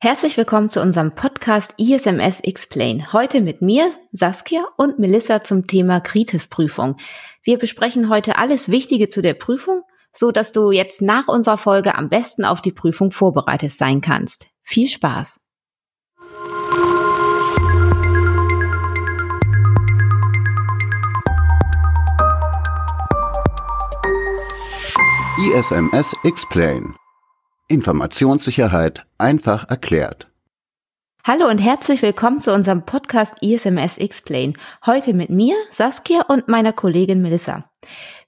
Herzlich willkommen zu unserem Podcast ISMS Explain. Heute mit mir, Saskia und Melissa zum Thema Kritis-Prüfung. Wir besprechen heute alles Wichtige zu der Prüfung, so dass du jetzt nach unserer Folge am besten auf die Prüfung vorbereitet sein kannst. Viel Spaß! ISMS Explain Informationssicherheit einfach erklärt. Hallo und herzlich willkommen zu unserem Podcast ISMS Explain. Heute mit mir, Saskia und meiner Kollegin Melissa.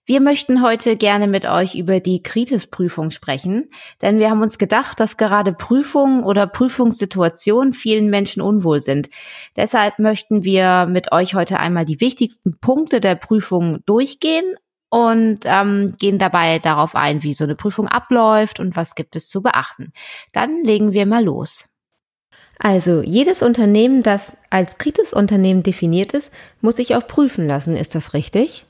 Wir möchten heute gerne mit euch über die Kritis-Prüfung sprechen, denn wir haben uns gedacht, dass gerade Prüfungen oder Prüfungssituationen vielen Menschen unwohl sind. Deshalb möchten wir mit euch heute einmal die wichtigsten Punkte der Prüfung durchgehen und ähm, gehen dabei darauf ein, wie so eine Prüfung abläuft und was gibt es zu beachten. Dann legen wir mal los. Also jedes Unternehmen, das als Kritis-Unternehmen definiert ist, muss sich auch prüfen lassen. Ist das richtig?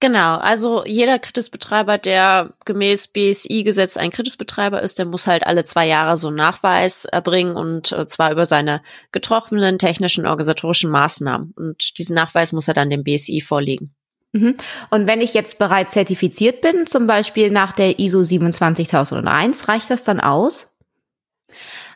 Genau, also jeder Kritisbetreiber, der gemäß BSI-Gesetz ein Kritisbetreiber ist, der muss halt alle zwei Jahre so einen Nachweis erbringen und äh, zwar über seine getroffenen technischen organisatorischen Maßnahmen. Und diesen Nachweis muss er dann dem BSI vorlegen. Mhm. Und wenn ich jetzt bereits zertifiziert bin, zum Beispiel nach der ISO 27001, reicht das dann aus?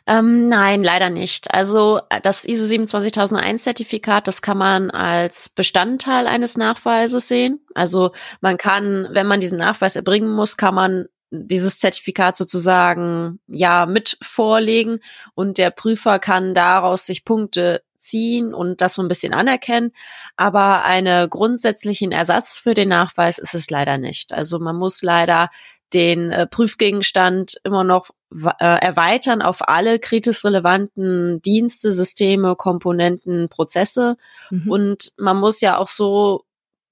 Ähm, nein, leider nicht. Also äh, das ISO 27001 Zertifikat, das kann man als Bestandteil eines Nachweises sehen. Also man kann, wenn man diesen Nachweis erbringen muss, kann man dieses Zertifikat sozusagen ja mit vorlegen und der Prüfer kann daraus sich Punkte ziehen und das so ein bisschen anerkennen. Aber einen grundsätzlichen Ersatz für den Nachweis ist es leider nicht. Also man muss leider den äh, Prüfgegenstand immer noch äh, erweitern auf alle kritisch relevanten Dienste, Systeme, Komponenten, Prozesse. Mhm. Und man muss ja auch so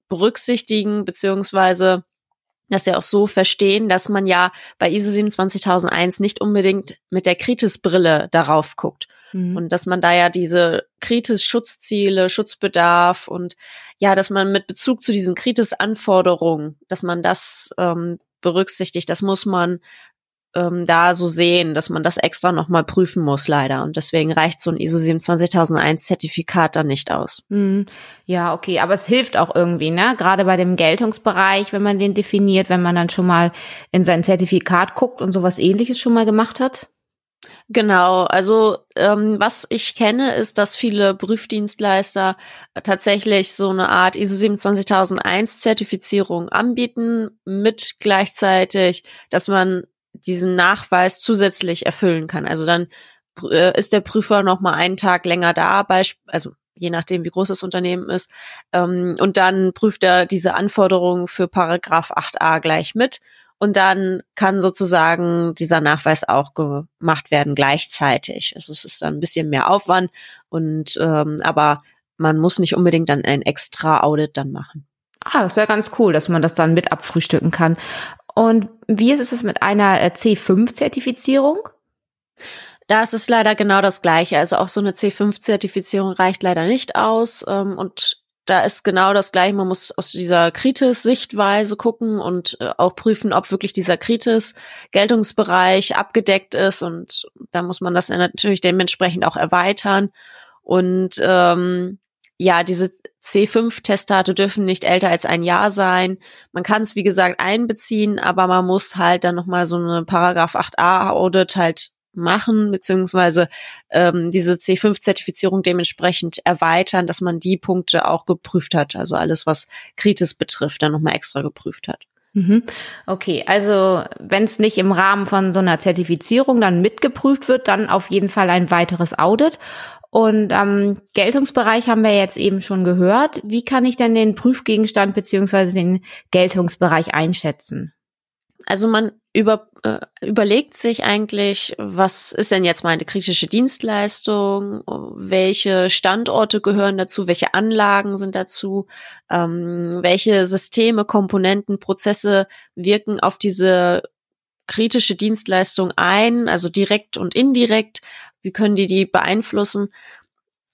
berücksichtigen, beziehungsweise das ja auch so verstehen, dass man ja bei ISO 27001 nicht unbedingt mit der Kritis-Brille darauf guckt. Mhm. Und dass man da ja diese Kritis-Schutzziele, Schutzbedarf und ja, dass man mit Bezug zu diesen Kritis-Anforderungen, dass man das ähm, berücksichtigt, das muss man ähm, da so sehen, dass man das extra nochmal prüfen muss, leider. Und deswegen reicht so ein ISO 27001 Zertifikat dann nicht aus. Hm. Ja, okay, aber es hilft auch irgendwie, ne? Gerade bei dem Geltungsbereich, wenn man den definiert, wenn man dann schon mal in sein Zertifikat guckt und sowas ähnliches schon mal gemacht hat. Genau, also ähm, was ich kenne, ist, dass viele Prüfdienstleister tatsächlich so eine Art ISO 27001 Zertifizierung anbieten, mit gleichzeitig, dass man diesen Nachweis zusätzlich erfüllen kann. Also dann äh, ist der Prüfer noch mal einen Tag länger da, also je nachdem, wie groß das Unternehmen ist, ähm, und dann prüft er diese Anforderungen für Paragraph 8a gleich mit und dann kann sozusagen dieser Nachweis auch gemacht werden gleichzeitig. Also es ist dann ein bisschen mehr Aufwand und ähm, aber man muss nicht unbedingt dann ein extra Audit dann machen. Ah, das wäre ganz cool, dass man das dann mit abfrühstücken kann. Und wie ist es mit einer äh, C5-Zertifizierung? Da ist es leider genau das Gleiche. Also auch so eine C5-Zertifizierung reicht leider nicht aus. Ähm, und da ist genau das Gleiche. Man muss aus dieser Kritis-Sichtweise gucken und äh, auch prüfen, ob wirklich dieser Kritis-Geltungsbereich abgedeckt ist. Und da muss man das natürlich dementsprechend auch erweitern. Und ähm, ja, diese C5-Testate dürfen nicht älter als ein Jahr sein. Man kann es, wie gesagt, einbeziehen, aber man muss halt dann nochmal so eine Paragraph 8a Audit halt machen, beziehungsweise ähm, diese C5-Zertifizierung dementsprechend erweitern, dass man die Punkte auch geprüft hat. Also alles, was Kritis betrifft, dann nochmal extra geprüft hat. Mhm. Okay, also wenn es nicht im Rahmen von so einer Zertifizierung dann mitgeprüft wird, dann auf jeden Fall ein weiteres Audit. Und ähm, Geltungsbereich haben wir jetzt eben schon gehört. Wie kann ich denn den Prüfgegenstand beziehungsweise den Geltungsbereich einschätzen? Also man über, äh, überlegt sich eigentlich, was ist denn jetzt meine kritische Dienstleistung, welche Standorte gehören dazu, welche Anlagen sind dazu, ähm, welche Systeme, Komponenten, Prozesse wirken auf diese kritische Dienstleistung ein, also direkt und indirekt, wie können die die beeinflussen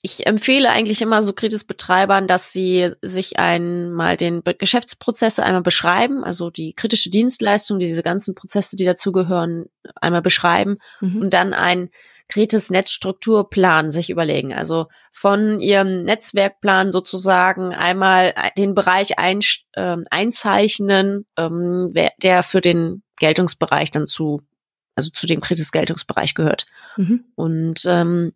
ich empfehle eigentlich immer so Kritis-Betreibern, dass sie sich einmal den Geschäftsprozesse einmal beschreiben, also die kritische Dienstleistung, diese ganzen Prozesse, die dazugehören, einmal beschreiben mhm. und dann ein Kritis Netzstrukturplan sich überlegen. Also von ihrem Netzwerkplan sozusagen einmal den Bereich ein, äh, einzeichnen, ähm, der für den Geltungsbereich dann zu, also zu dem Kritis Geltungsbereich gehört. Mhm. Und ähm,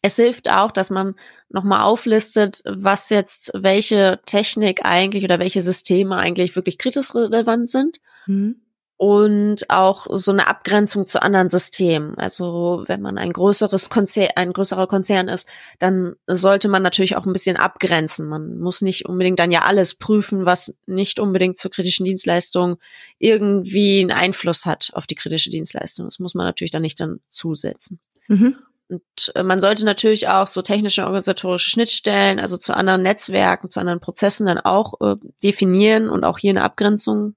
es hilft auch, dass man nochmal auflistet, was jetzt welche Technik eigentlich oder welche Systeme eigentlich wirklich kritisch relevant sind. Mhm. Und auch so eine Abgrenzung zu anderen Systemen. Also wenn man ein größeres Konzern, ein größerer Konzern ist, dann sollte man natürlich auch ein bisschen abgrenzen. Man muss nicht unbedingt dann ja alles prüfen, was nicht unbedingt zur kritischen Dienstleistung irgendwie einen Einfluss hat auf die kritische Dienstleistung. Das muss man natürlich dann nicht dann zusetzen. Mhm. Und äh, man sollte natürlich auch so technische organisatorische Schnittstellen, also zu anderen Netzwerken, zu anderen Prozessen dann auch äh, definieren und auch hier eine Abgrenzung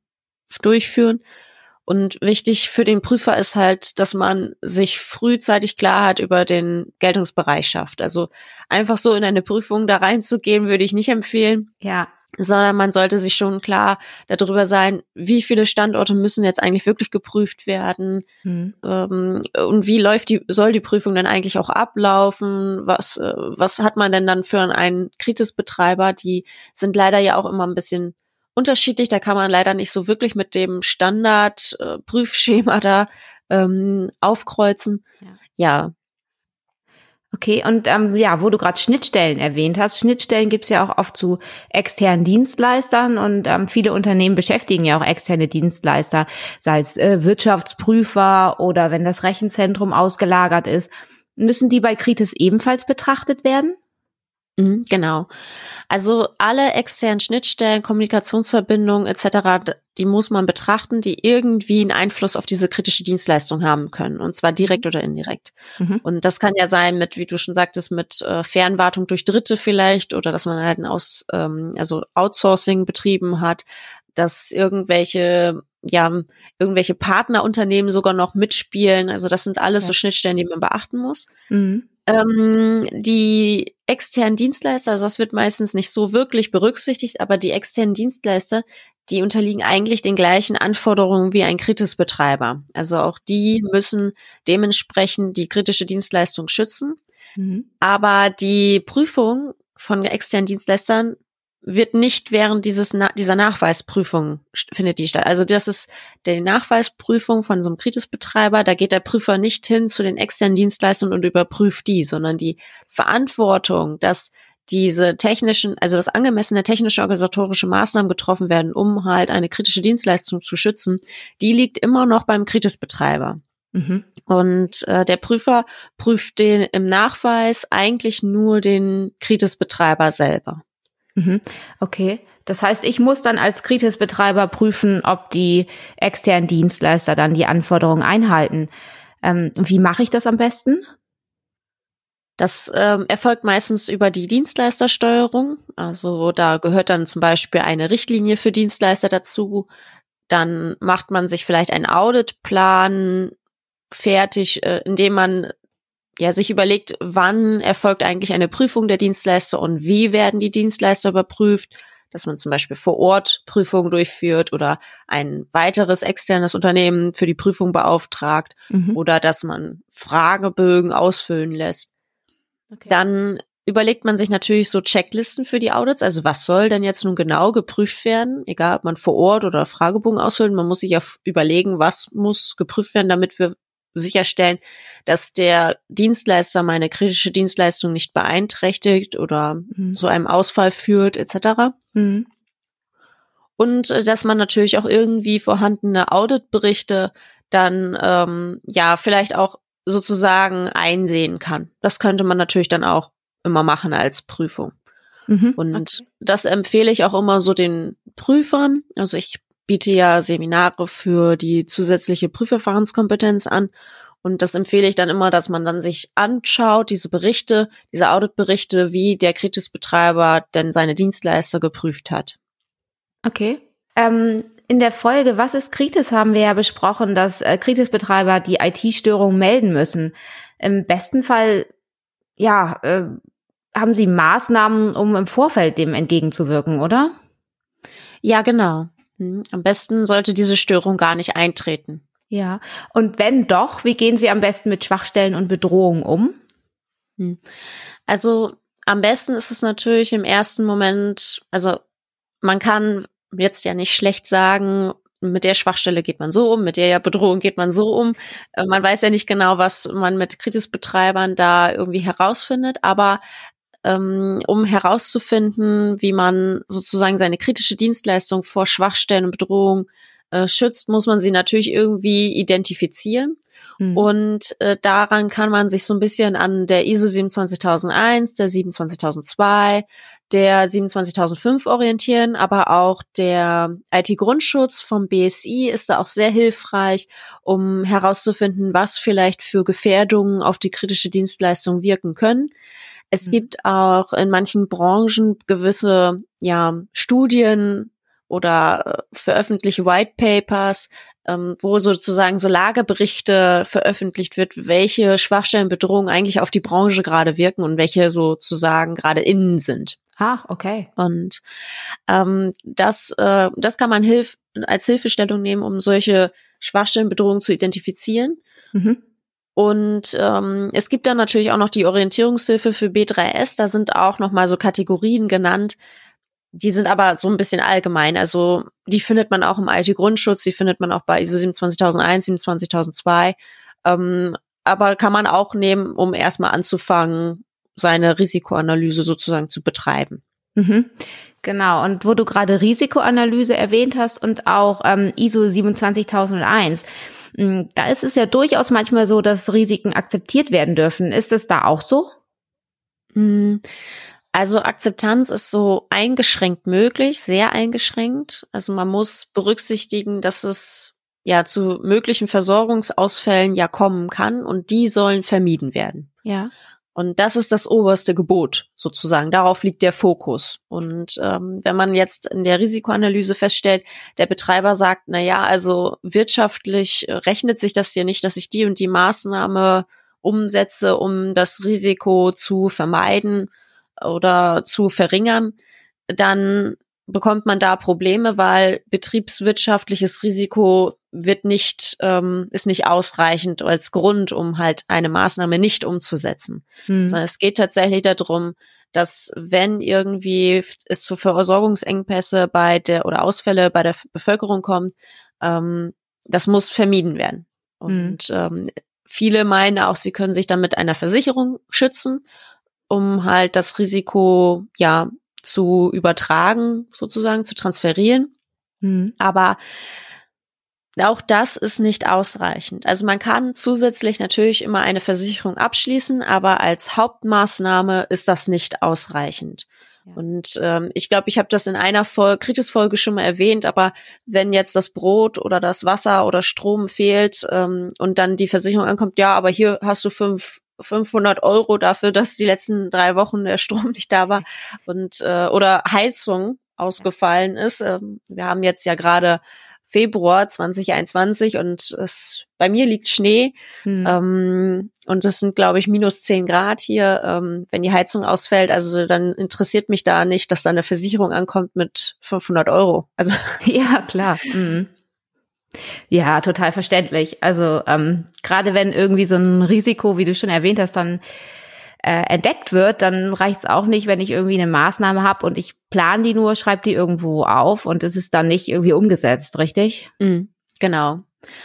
durchführen. Und wichtig für den Prüfer ist halt, dass man sich frühzeitig Klarheit über den Geltungsbereich schafft. Also einfach so in eine Prüfung da reinzugehen, würde ich nicht empfehlen. Ja sondern man sollte sich schon klar darüber sein, wie viele Standorte müssen jetzt eigentlich wirklich geprüft werden mhm. ähm, und wie läuft die, soll die Prüfung denn eigentlich auch ablaufen? Was, äh, was hat man denn dann für einen Kritisbetreiber? Die sind leider ja auch immer ein bisschen unterschiedlich. Da kann man leider nicht so wirklich mit dem Standard-Prüfschema äh, da ähm, aufkreuzen. Ja. ja, Okay, und ähm, ja, wo du gerade Schnittstellen erwähnt hast, Schnittstellen gibt's ja auch oft zu externen Dienstleistern und ähm, viele Unternehmen beschäftigen ja auch externe Dienstleister, sei es äh, Wirtschaftsprüfer oder wenn das Rechenzentrum ausgelagert ist. Müssen die bei Kritis ebenfalls betrachtet werden? Mhm, genau. Also alle externen Schnittstellen, Kommunikationsverbindungen etc., die muss man betrachten, die irgendwie einen Einfluss auf diese kritische Dienstleistung haben können, und zwar direkt oder indirekt. Mhm. Und das kann ja sein mit, wie du schon sagtest, mit äh, Fernwartung durch Dritte vielleicht oder dass man halt ein Aus, ähm, also Outsourcing betrieben hat, dass irgendwelche ja, irgendwelche Partnerunternehmen sogar noch mitspielen. Also das sind alles ja. so Schnittstellen, die man beachten muss. Mhm. Ähm, die externen Dienstleister, also das wird meistens nicht so wirklich berücksichtigt, aber die externen Dienstleister, die unterliegen eigentlich den gleichen Anforderungen wie ein Kritisbetreiber. Also auch die müssen dementsprechend die kritische Dienstleistung schützen. Mhm. Aber die Prüfung von externen Dienstleistern wird nicht während dieses dieser Nachweisprüfung findet die statt. Also das ist die Nachweisprüfung von so einem Kritisbetreiber. Da geht der Prüfer nicht hin zu den externen Dienstleistern und überprüft die, sondern die Verantwortung, dass diese technischen, also das angemessene technische organisatorische Maßnahmen getroffen werden, um halt eine kritische Dienstleistung zu schützen, die liegt immer noch beim Kritisbetreiber. Mhm. Und äh, der Prüfer prüft den im Nachweis eigentlich nur den Kritisbetreiber selber. Mhm. Okay. Das heißt, ich muss dann als Kritis-Betreiber prüfen, ob die externen Dienstleister dann die Anforderungen einhalten. Ähm, wie mache ich das am besten? Das ähm, erfolgt meistens über die Dienstleistersteuerung. Also da gehört dann zum Beispiel eine Richtlinie für Dienstleister dazu. Dann macht man sich vielleicht einen Auditplan fertig, äh, indem man ja, sich überlegt, wann erfolgt eigentlich eine Prüfung der Dienstleister und wie werden die Dienstleister überprüft, dass man zum Beispiel vor Ort Prüfungen durchführt oder ein weiteres externes Unternehmen für die Prüfung beauftragt mhm. oder dass man Fragebögen ausfüllen lässt. Okay. Dann überlegt man sich natürlich so Checklisten für die Audits. Also was soll denn jetzt nun genau geprüft werden? Egal, ob man vor Ort oder Fragebogen ausfüllt. Man muss sich ja überlegen, was muss geprüft werden, damit wir sicherstellen, dass der Dienstleister meine kritische Dienstleistung nicht beeinträchtigt oder mhm. zu einem Ausfall führt etc. Mhm. Und äh, dass man natürlich auch irgendwie vorhandene Auditberichte dann ähm, ja vielleicht auch sozusagen einsehen kann. Das könnte man natürlich dann auch immer machen als Prüfung. Mhm, und okay. das empfehle ich auch immer so den Prüfern. Also ich biete ja Seminare für die zusätzliche Prüferfahrenskompetenz an. Und das empfehle ich dann immer, dass man dann sich anschaut, diese Berichte, diese Auditberichte, wie der Kritisbetreiber denn seine Dienstleister geprüft hat. Okay. Ähm, in der Folge Was ist Kritis haben wir ja besprochen, dass äh, Kritisbetreiber die IT-Störung melden müssen. Im besten Fall, ja, äh, haben sie Maßnahmen, um im Vorfeld dem entgegenzuwirken, oder? Ja, genau. Hm, am besten sollte diese Störung gar nicht eintreten. Ja. Und wenn doch, wie gehen Sie am besten mit Schwachstellen und Bedrohungen um? Hm. Also am besten ist es natürlich im ersten Moment, also man kann jetzt ja nicht schlecht sagen, mit der Schwachstelle geht man so um, mit der Bedrohung geht man so um. Äh, man weiß ja nicht genau, was man mit Kritisbetreibern da irgendwie herausfindet, aber ähm, um herauszufinden, wie man sozusagen seine kritische Dienstleistung vor Schwachstellen und Bedrohungen äh, schützt, muss man sie natürlich irgendwie identifizieren. Mhm. Und äh, daran kann man sich so ein bisschen an der ISO 27001, der 27002, der 27005 orientieren, aber auch der IT-Grundschutz vom BSI ist da auch sehr hilfreich, um herauszufinden, was vielleicht für Gefährdungen auf die kritische Dienstleistung wirken können. Es mhm. gibt auch in manchen Branchen gewisse ja, Studien oder äh, veröffentlichte White Papers, ähm, wo sozusagen so Lageberichte veröffentlicht wird, welche Schwachstellenbedrohungen eigentlich auf die Branche gerade wirken und welche sozusagen gerade innen sind. Ah, okay. Und ähm, das, äh, das kann man hilf als Hilfestellung nehmen, um solche Schwachstellenbedrohungen zu identifizieren. Mhm. Und ähm, es gibt dann natürlich auch noch die Orientierungshilfe für B3S. Da sind auch noch mal so Kategorien genannt, die sind aber so ein bisschen allgemein. Also die findet man auch im IT-Grundschutz, die findet man auch bei ISO 27001, 27002. Ähm, aber kann man auch nehmen, um erstmal anzufangen, seine Risikoanalyse sozusagen zu betreiben. Mhm. Genau, und wo du gerade Risikoanalyse erwähnt hast und auch ähm, ISO 27001, mm, da ist es ja durchaus manchmal so, dass Risiken akzeptiert werden dürfen. Ist es da auch so? Mhm. Also Akzeptanz ist so eingeschränkt möglich, sehr eingeschränkt. Also man muss berücksichtigen, dass es ja zu möglichen Versorgungsausfällen ja kommen kann und die sollen vermieden werden. Ja. Und das ist das oberste Gebot sozusagen. Darauf liegt der Fokus. Und ähm, wenn man jetzt in der Risikoanalyse feststellt, der Betreiber sagt, na ja, also wirtschaftlich rechnet sich das hier nicht, dass ich die und die Maßnahme umsetze, um das Risiko zu vermeiden, oder zu verringern, dann bekommt man da Probleme, weil betriebswirtschaftliches Risiko wird nicht, ähm, ist nicht ausreichend als Grund, um halt eine Maßnahme nicht umzusetzen. Hm. Sondern es geht tatsächlich darum, dass wenn irgendwie es zu Versorgungsengpässe bei der oder Ausfälle bei der Bevölkerung kommt, ähm, das muss vermieden werden. Hm. Und hm. ähm, viele meinen auch, sie können sich dann mit einer Versicherung schützen um halt das Risiko ja zu übertragen, sozusagen zu transferieren. Mhm. Aber auch das ist nicht ausreichend. Also man kann zusätzlich natürlich immer eine Versicherung abschließen, aber als Hauptmaßnahme ist das nicht ausreichend. Ja. Und ähm, ich glaube, ich habe das in einer Folge, Kritis-Folge schon mal erwähnt, aber wenn jetzt das Brot oder das Wasser oder Strom fehlt ähm, und dann die Versicherung ankommt, ja, aber hier hast du fünf 500 Euro dafür, dass die letzten drei Wochen der Strom nicht da war und äh, oder Heizung ausgefallen ist. Ähm, wir haben jetzt ja gerade Februar 2021 und es bei mir liegt Schnee hm. ähm, und es sind glaube ich minus 10 Grad hier. Ähm, wenn die Heizung ausfällt, also dann interessiert mich da nicht, dass da eine Versicherung ankommt mit 500 Euro. Also ja klar. Mhm. Ja, total verständlich. Also ähm, gerade wenn irgendwie so ein Risiko, wie du schon erwähnt hast, dann äh, entdeckt wird, dann reicht es auch nicht, wenn ich irgendwie eine Maßnahme habe und ich plane die nur, schreibe die irgendwo auf und es ist dann nicht irgendwie umgesetzt, richtig? Mhm, genau.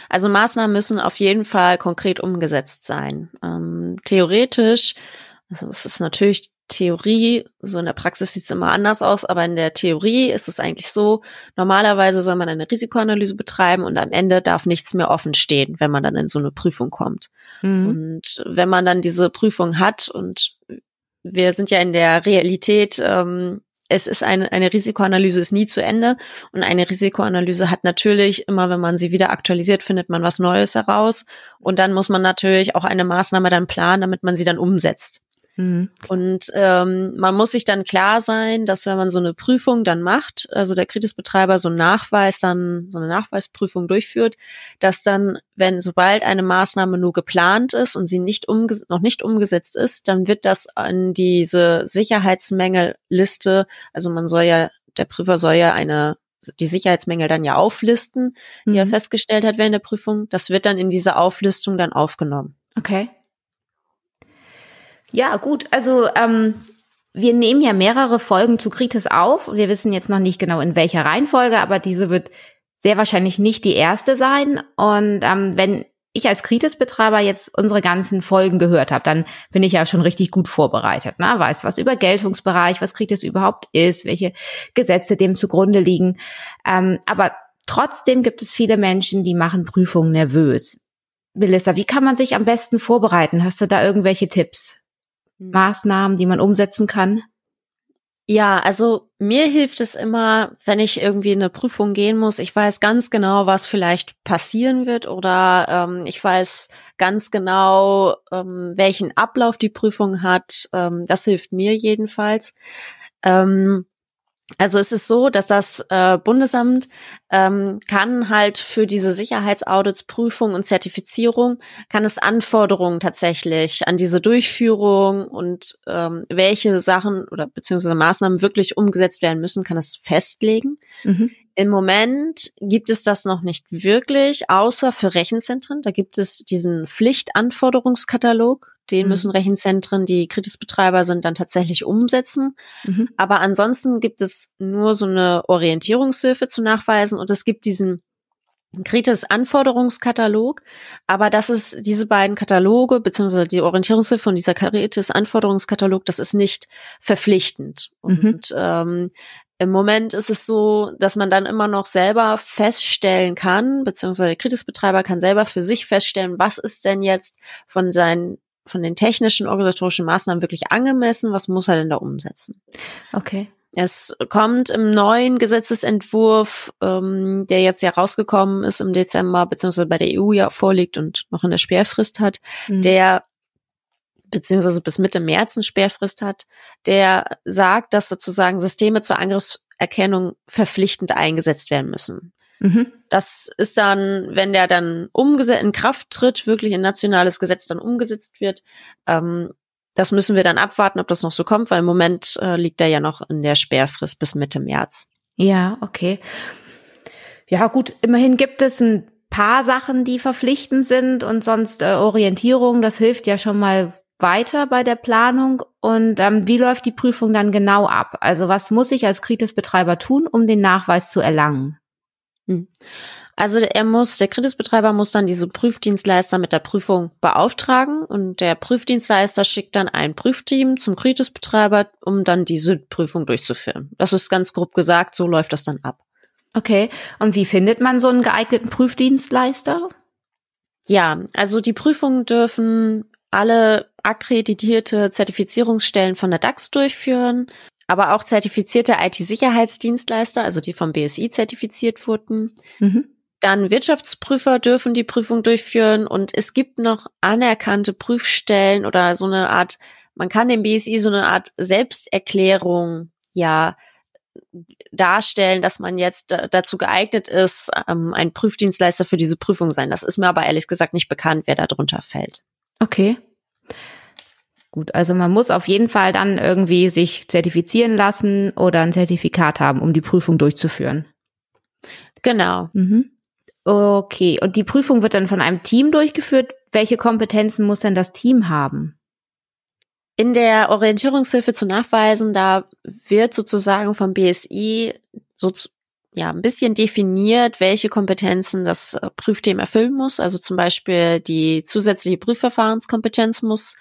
Also Maßnahmen müssen auf jeden Fall konkret umgesetzt sein. Ähm, theoretisch, also es ist natürlich Theorie, so in der Praxis sieht es immer anders aus, aber in der Theorie ist es eigentlich so, normalerweise soll man eine Risikoanalyse betreiben und am Ende darf nichts mehr offen stehen, wenn man dann in so eine Prüfung kommt. Mhm. Und wenn man dann diese Prüfung hat und wir sind ja in der Realität, ähm, es ist eine, eine Risikoanalyse ist nie zu Ende und eine Risikoanalyse hat natürlich immer, wenn man sie wieder aktualisiert, findet man was Neues heraus und dann muss man natürlich auch eine Maßnahme dann planen, damit man sie dann umsetzt. Mhm. Und ähm, man muss sich dann klar sein, dass wenn man so eine Prüfung dann macht, also der Kritisbetreiber so einen Nachweis dann, so eine Nachweisprüfung durchführt, dass dann, wenn sobald eine Maßnahme nur geplant ist und sie nicht noch nicht umgesetzt ist, dann wird das an diese Sicherheitsmängelliste, also man soll ja, der Prüfer soll ja eine die Sicherheitsmängel dann ja auflisten, die mhm. er festgestellt hat während der Prüfung. Das wird dann in diese Auflistung dann aufgenommen. Okay. Ja, gut. Also ähm, wir nehmen ja mehrere Folgen zu Kritis auf. Wir wissen jetzt noch nicht genau in welcher Reihenfolge, aber diese wird sehr wahrscheinlich nicht die erste sein. Und ähm, wenn ich als Kritis-Betreiber jetzt unsere ganzen Folgen gehört habe, dann bin ich ja schon richtig gut vorbereitet. Ne? Weiß was über Geltungsbereich, was Kritis überhaupt ist, welche Gesetze dem zugrunde liegen. Ähm, aber trotzdem gibt es viele Menschen, die machen Prüfungen nervös. Melissa, wie kann man sich am besten vorbereiten? Hast du da irgendwelche Tipps. Maßnahmen, die man umsetzen kann? Ja, also mir hilft es immer, wenn ich irgendwie in eine Prüfung gehen muss. Ich weiß ganz genau, was vielleicht passieren wird oder ähm, ich weiß ganz genau, ähm, welchen Ablauf die Prüfung hat. Ähm, das hilft mir jedenfalls. Ähm, also es ist so, dass das äh, Bundesamt ähm, kann halt für diese Sicherheitsaudits, Prüfung und Zertifizierung, kann es Anforderungen tatsächlich an diese Durchführung und ähm, welche Sachen oder beziehungsweise Maßnahmen wirklich umgesetzt werden müssen, kann es festlegen. Mhm. Im Moment gibt es das noch nicht wirklich, außer für Rechenzentren. Da gibt es diesen Pflichtanforderungskatalog den mhm. müssen Rechenzentren, die Kritisbetreiber sind, dann tatsächlich umsetzen. Mhm. Aber ansonsten gibt es nur so eine Orientierungshilfe zu nachweisen und es gibt diesen Kritis Anforderungskatalog, aber das ist diese beiden Kataloge beziehungsweise die Orientierungshilfe und dieser Kritis Anforderungskatalog, das ist nicht verpflichtend. Mhm. Und ähm, im Moment ist es so, dass man dann immer noch selber feststellen kann, beziehungsweise der Kritisbetreiber kann selber für sich feststellen, was ist denn jetzt von seinen von den technischen organisatorischen Maßnahmen wirklich angemessen? Was muss er denn da umsetzen? Okay. Es kommt im neuen Gesetzesentwurf, ähm, der jetzt ja rausgekommen ist im Dezember, beziehungsweise bei der EU ja vorliegt und noch eine Sperrfrist hat, mhm. der beziehungsweise bis Mitte März eine Sperrfrist hat, der sagt, dass sozusagen Systeme zur Angriffserkennung verpflichtend eingesetzt werden müssen. Mhm. Das ist dann, wenn der dann umgesetzt in Kraft tritt, wirklich ein nationales Gesetz dann umgesetzt wird. Ähm, das müssen wir dann abwarten, ob das noch so kommt, weil im Moment äh, liegt er ja noch in der Sperrfrist bis Mitte März. Ja, okay. Ja, gut, immerhin gibt es ein paar Sachen, die verpflichtend sind und sonst äh, Orientierung, das hilft ja schon mal weiter bei der Planung. Und ähm, wie läuft die Prüfung dann genau ab? Also was muss ich als Kritisbetreiber tun, um den Nachweis zu erlangen? Hm. Also er muss, der Kritisbetreiber muss dann diese Prüfdienstleister mit der Prüfung beauftragen und der Prüfdienstleister schickt dann ein Prüfteam zum Kritisbetreiber, um dann diese Prüfung durchzuführen. Das ist ganz grob gesagt, so läuft das dann ab. Okay, und wie findet man so einen geeigneten Prüfdienstleister? Ja, also die Prüfungen dürfen alle akkreditierte Zertifizierungsstellen von der DAX durchführen aber auch zertifizierte IT-Sicherheitsdienstleister, also die vom BSI zertifiziert wurden. Mhm. Dann Wirtschaftsprüfer dürfen die Prüfung durchführen und es gibt noch anerkannte Prüfstellen oder so eine Art, man kann dem BSI so eine Art Selbsterklärung ja darstellen, dass man jetzt dazu geeignet ist, ähm, ein Prüfdienstleister für diese Prüfung sein. Das ist mir aber ehrlich gesagt nicht bekannt, wer da drunter fällt. Okay. Gut, also man muss auf jeden Fall dann irgendwie sich zertifizieren lassen oder ein Zertifikat haben, um die Prüfung durchzuführen. Genau. Mhm. Okay, und die Prüfung wird dann von einem Team durchgeführt. Welche Kompetenzen muss denn das Team haben? In der Orientierungshilfe zu nachweisen, da wird sozusagen vom BSI so ja ein bisschen definiert, welche Kompetenzen das äh, Prüfteam erfüllen muss. Also zum Beispiel die zusätzliche Prüfverfahrenskompetenz muss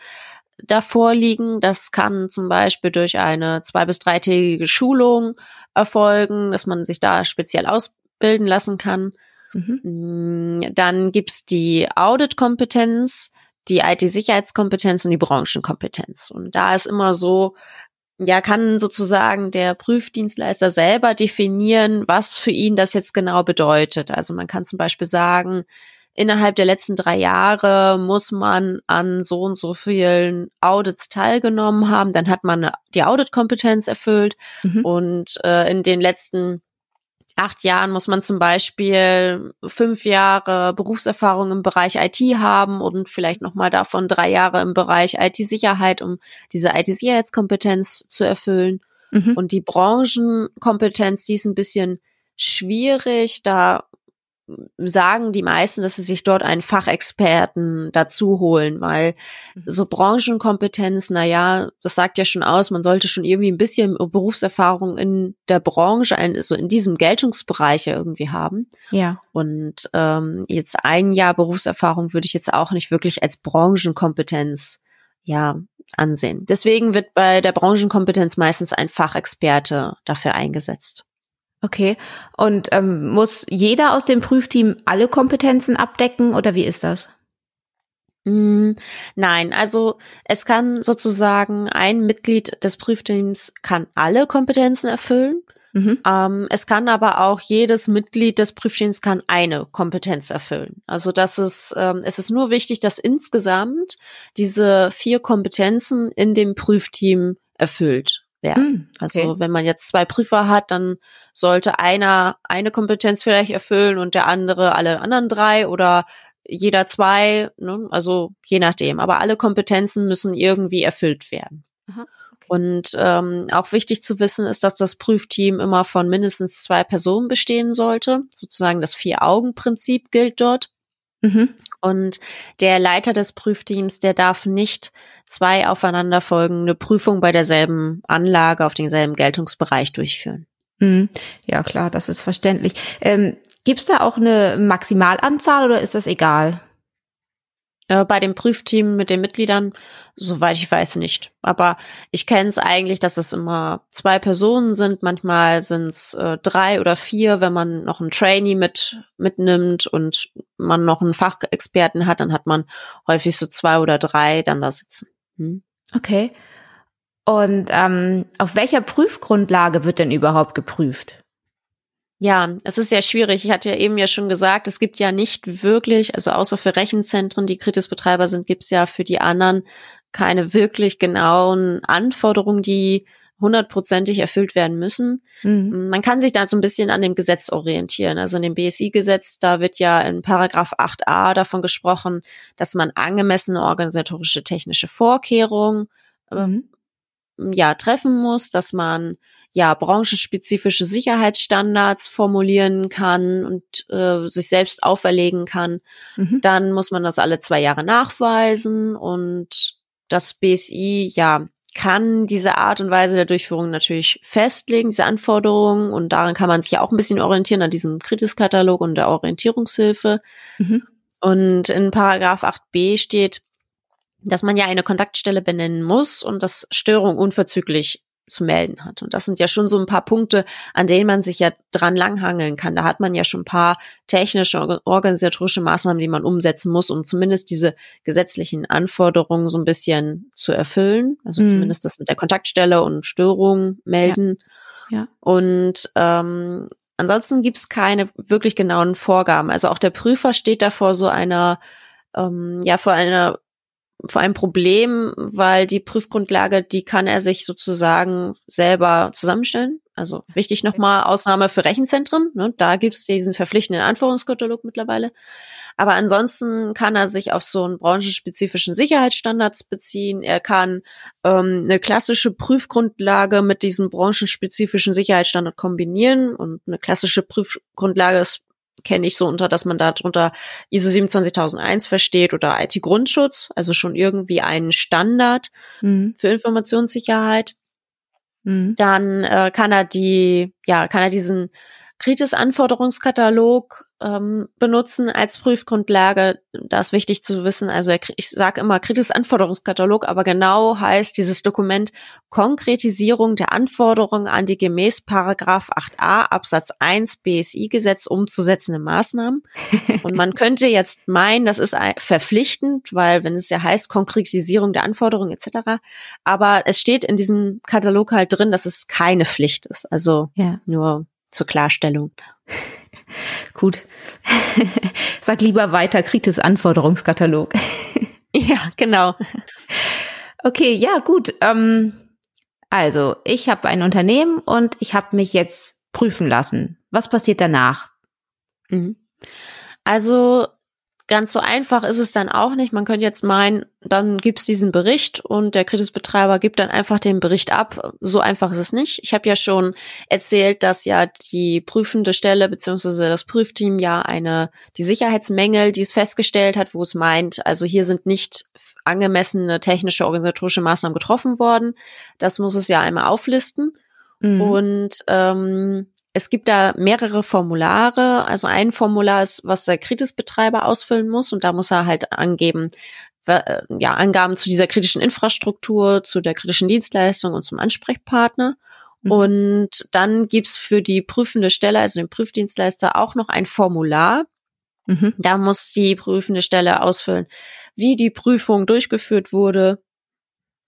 davor liegen. Das kann zum Beispiel durch eine zwei- bis dreitägige Schulung erfolgen, dass man sich da speziell ausbilden lassen kann. Mhm. Mm, dann gibt's die Audit-Kompetenz, die IT-Sicherheitskompetenz und die Branchenkompetenz. Und da ist immer so, ja, kann sozusagen der Prüfdienstleister selber definieren, was für ihn das jetzt genau bedeutet. Also man kann zum Beispiel sagen, innerhalb der letzten drei Jahre muss man an so und so vielen Audits teilgenommen haben. Dann hat man die Auditkompetenz erfüllt mhm. und äh, in den letzten acht Jahren muss man zum Beispiel fünf Jahre Berufserfahrung im Bereich IT haben und vielleicht nochmal davon drei Jahre im Bereich IT-Sicherheit, um diese IT-Sicherheitskompetenz zu erfüllen. Mhm. Und die Branchenkompetenz, die ist ein bisschen schwierig, da sagen die meisten, dass sie sich dort einen Fachexperten dazu holen, weil mhm. so Branchenkompetenz, na ja, das sagt ja schon aus, man sollte schon irgendwie ein bisschen Berufserfahrung in der Branche, also in diesem Geltungsbereich irgendwie haben. Ja. Und ähm, jetzt ein Jahr Berufserfahrung würde ich jetzt auch nicht wirklich als Branchenkompetenz ja ansehen. Deswegen wird bei der Branchenkompetenz meistens ein Fachexperte dafür eingesetzt. Okay. Und ähm, muss jeder aus dem Prüfteam alle Kompetenzen abdecken oder wie ist das? Mm, nein, also es kann sozusagen ein Mitglied des Prüfteams kann alle Kompetenzen erfüllen. Mhm. Ähm, es kann aber auch jedes Mitglied des Prüfteams kann eine Kompetenz erfüllen. Also das ist, ähm, es ist nur wichtig, dass insgesamt diese vier Kompetenzen in dem Prüfteam erfüllt werden. Mm, also okay. Also wenn man jetzt zwei Prüfer hat, dann sollte einer eine Kompetenz vielleicht erfüllen und der andere alle anderen drei oder jeder zwei, ne? also je nachdem. Aber alle Kompetenzen müssen irgendwie erfüllt werden. Aha, okay. Und ähm, auch wichtig zu wissen ist, dass das Prüfteam immer von mindestens zwei Personen bestehen sollte. Sozusagen das Vier-Augen-Prinzip gilt dort. Mhm. Und der Leiter des Prüfteams, der darf nicht zwei aufeinanderfolgende Prüfungen bei derselben Anlage auf denselben Geltungsbereich durchführen. Mhm. Ja, klar, das ist verständlich. Ähm, Gibt es da auch eine Maximalanzahl oder ist das egal? Äh, bei dem Prüfteam mit den Mitgliedern, soweit ich weiß, nicht. Aber ich kenne es eigentlich, dass es immer zwei Personen sind. Manchmal sind es äh, drei oder vier, wenn man noch einen Trainee mit mitnimmt und man noch einen Fachexperten hat, dann hat man häufig so zwei oder drei dann da sitzen. Hm? Okay. Und ähm, auf welcher Prüfgrundlage wird denn überhaupt geprüft? Ja, es ist sehr schwierig. Ich hatte ja eben ja schon gesagt, es gibt ja nicht wirklich, also außer für Rechenzentren, die Kritisbetreiber sind, gibt es ja für die anderen keine wirklich genauen Anforderungen, die hundertprozentig erfüllt werden müssen. Mhm. Man kann sich da so ein bisschen an dem Gesetz orientieren. Also in dem BSI-Gesetz, da wird ja in Paragraph 8a davon gesprochen, dass man angemessene organisatorische technische Vorkehrungen ähm, mhm. ja treffen muss, dass man ja branchenspezifische Sicherheitsstandards formulieren kann und äh, sich selbst auferlegen kann, mhm. dann muss man das alle zwei Jahre nachweisen und das BSI ja kann diese Art und Weise der Durchführung natürlich festlegen, diese Anforderungen und daran kann man sich ja auch ein bisschen orientieren an diesem Kritiskatalog und der Orientierungshilfe. Mhm. Und in Paragraph 8b steht, dass man ja eine Kontaktstelle benennen muss und dass Störung unverzüglich zu melden hat. Und das sind ja schon so ein paar Punkte, an denen man sich ja dran langhangeln kann. Da hat man ja schon ein paar technische, organisatorische Maßnahmen, die man umsetzen muss, um zumindest diese gesetzlichen Anforderungen so ein bisschen zu erfüllen. Also mhm. zumindest das mit der Kontaktstelle und Störungen melden. Ja. ja. Und ähm, ansonsten gibt's keine wirklich genauen Vorgaben. Also auch der Prüfer steht da vor so einer ähm, ja, vor einer vor einem Problem, weil die Prüfgrundlage, die kann er sich sozusagen selber zusammenstellen. Also wichtig nochmal, Ausnahme für Rechenzentren. Ne, da gibt's diesen verpflichtenden Anforderungskatalog mittlerweile. Aber ansonsten kann er sich auf so einen branchenspezifischen Sicherheitsstandards beziehen. Er kann ähm, eine klassische Prüfgrundlage mit diesem branchenspezifischen Sicherheitsstandard kombinieren. Und eine klassische Prüfgrundlage ist kenne ich so unter, dass man darunter ISO 27001 versteht oder IT-Grundschutz, also schon irgendwie einen Standard mhm. für Informationssicherheit. Mhm. Dann äh, kann er die, ja, kann er diesen Kritis-Anforderungskatalog ähm, benutzen als Prüfgrundlage. Da ist wichtig zu wissen, also ich sage immer Kritis-Anforderungskatalog, aber genau heißt dieses Dokument Konkretisierung der Anforderungen an die gemäß Paragraph 8a Absatz 1 BSI-Gesetz umzusetzende Maßnahmen. Und man könnte jetzt meinen, das ist verpflichtend, weil wenn es ja heißt Konkretisierung der Anforderungen etc. Aber es steht in diesem Katalog halt drin, dass es keine Pflicht ist. Also ja. nur zur Klarstellung. Gut. Sag lieber weiter, Kritis Anforderungskatalog. ja, genau. Okay, ja, gut. Ähm, also, ich habe ein Unternehmen und ich habe mich jetzt prüfen lassen. Was passiert danach? Mhm. Also, ganz so einfach ist es dann auch nicht. Man könnte jetzt meinen, dann gibt's diesen Bericht und der Kritisbetreiber gibt dann einfach den Bericht ab. So einfach ist es nicht. Ich habe ja schon erzählt, dass ja die prüfende Stelle beziehungsweise das Prüfteam ja eine die Sicherheitsmängel, die es festgestellt hat, wo es meint, also hier sind nicht angemessene technische organisatorische Maßnahmen getroffen worden. Das muss es ja einmal auflisten. Mhm. Und ähm, es gibt da mehrere Formulare. Also ein Formular ist, was der Kritisbetreiber ausfüllen muss und da muss er halt angeben, äh, ja, Angaben zu dieser kritischen Infrastruktur, zu der kritischen Dienstleistung und zum Ansprechpartner. Mhm. Und dann gibt's für die prüfende Stelle, also den Prüfdienstleister, auch noch ein Formular. Mhm. Da muss die prüfende Stelle ausfüllen, wie die Prüfung durchgeführt wurde,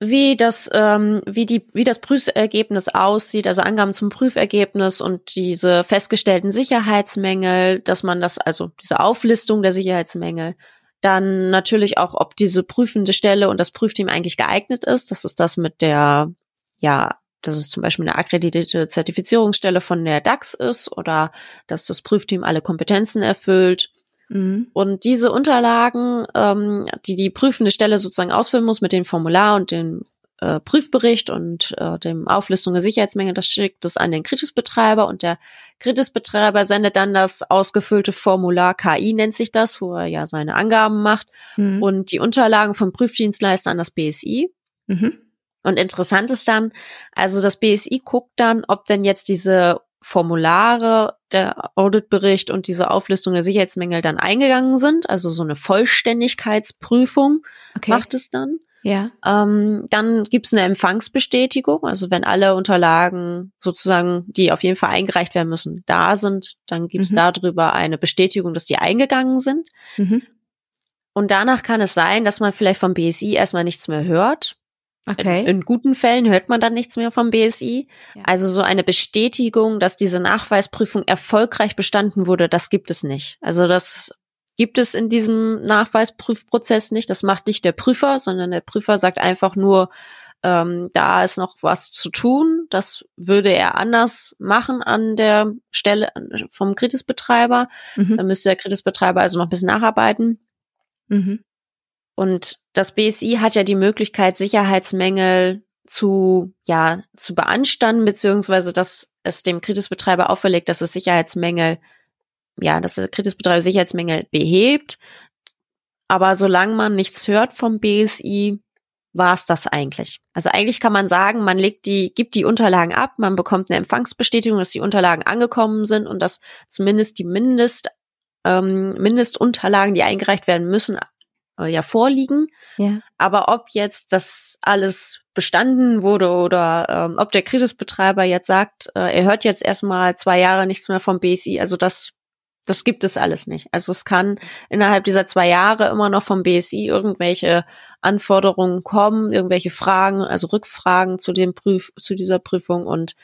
wie das, ähm, wie die, wie das Prüfergebnis aussieht, also Angaben zum Prüfergebnis und diese festgestellten Sicherheitsmängel, dass man das, also diese Auflistung der Sicherheitsmängel, dann natürlich auch, ob diese prüfende Stelle und das Prüfteam eigentlich geeignet ist. Das ist das mit der, ja, dass es zum Beispiel eine akkreditierte Zertifizierungsstelle von der DAX ist oder dass das Prüfteam alle Kompetenzen erfüllt Mhm. Und diese Unterlagen, ähm, die die prüfende Stelle sozusagen ausfüllen muss mit dem Formular und dem äh, Prüfbericht und äh, dem Auflistung der Sicherheitsmenge, das schickt es an den Kritisbetreiber und der Kritisbetreiber sendet dann das ausgefüllte Formular KI nennt sich das, wo er ja seine Angaben macht mhm. und die Unterlagen vom Prüfdienstleister an das BSI. Mhm. Und interessant ist dann, also das BSI guckt dann, ob denn jetzt diese Formulare, der Auditbericht und diese Auflistung der Sicherheitsmängel dann eingegangen sind. Also so eine Vollständigkeitsprüfung okay. macht es dann. Ja. Ähm, dann gibt es eine Empfangsbestätigung. Also wenn alle Unterlagen sozusagen, die auf jeden Fall eingereicht werden müssen, da sind, dann gibt es mhm. darüber eine Bestätigung, dass die eingegangen sind. Mhm. Und danach kann es sein, dass man vielleicht vom BSI erstmal nichts mehr hört. Okay. In, in, guten Fällen hört man dann nichts mehr vom BSI. Ja. Also so eine Bestätigung, dass diese Nachweisprüfung erfolgreich bestanden wurde, das gibt es nicht. Also das gibt es in diesem Nachweisprüfprozess nicht. Das macht nicht der Prüfer, sondern der Prüfer sagt einfach nur, ähm, da ist noch was zu tun. Das würde er anders machen an der Stelle vom Kritisbetreiber. Mhm. Da müsste der Kritisbetreiber also noch ein bisschen nacharbeiten. Mhm. Und das BSI hat ja die Möglichkeit, Sicherheitsmängel zu, ja, zu beanstanden, beziehungsweise dass es dem Kritisbetreiber auferlegt, dass es Sicherheitsmängel, ja, dass der Kritisbetreiber Sicherheitsmängel behebt. Aber solange man nichts hört vom BSI, war es das eigentlich. Also eigentlich kann man sagen, man legt die, gibt die Unterlagen ab, man bekommt eine Empfangsbestätigung, dass die Unterlagen angekommen sind und dass zumindest die Mindest, ähm, Mindestunterlagen, die eingereicht werden müssen, äh, ja vorliegen. Ja. Aber ob jetzt das alles bestanden wurde oder ähm, ob der Krisisbetreiber jetzt sagt, äh, er hört jetzt erstmal zwei Jahre nichts mehr vom BSI, also das das gibt es alles nicht. Also es kann innerhalb dieser zwei Jahre immer noch vom BSI irgendwelche Anforderungen kommen, irgendwelche Fragen, also Rückfragen zu dem Prüf, zu dieser Prüfung und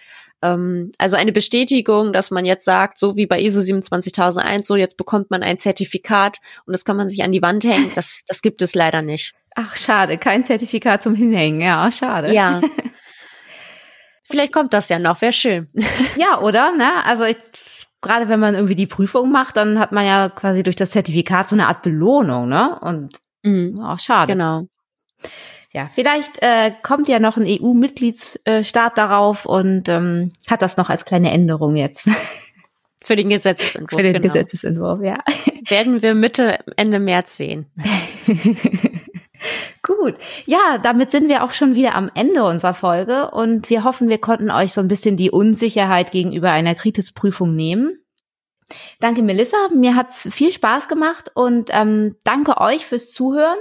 ähm, also eine Bestätigung, dass man jetzt sagt, so wie bei ISO 27001, so jetzt bekommt man ein Zertifikat und das kann man sich an die Wand hängen. Das, das gibt es leider nicht. Ach, schade, kein Zertifikat zum Hinhängen. Ja, schade. Ja. Vielleicht kommt das ja noch, wäre schön. ja, oder? Ne? Also ich, gerade wenn man irgendwie die Prüfung macht, dann hat man ja quasi durch das Zertifikat so eine Art Belohnung, ne? Und mhm. auch schade. Genau ja, vielleicht äh, kommt ja noch ein EU-Mitgliedsstaat darauf und ähm, hat das noch als kleine Änderung jetzt. Für den Gesetzesentwurf. Für den genau. Gesetzesentwurf, ja. Werden wir Mitte, Ende März sehen. Gut. Ja, damit sind wir auch schon wieder am Ende unserer Folge und wir hoffen, wir konnten euch so ein bisschen die Unsicherheit gegenüber einer Kritisprüfung nehmen. Danke, Melissa. Mir hat's viel Spaß gemacht und ähm, danke euch fürs Zuhören.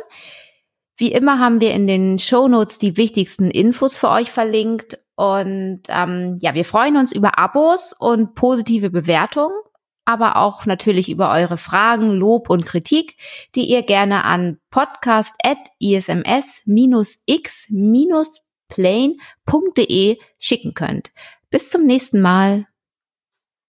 Wie immer haben wir in den Show Notes die wichtigsten Infos für euch verlinkt. Und ähm, ja, wir freuen uns über Abos und positive Bewertungen, aber auch natürlich über eure Fragen, Lob und Kritik, die ihr gerne an podcast.isms-x-plane.de schicken könnt. Bis zum nächsten Mal.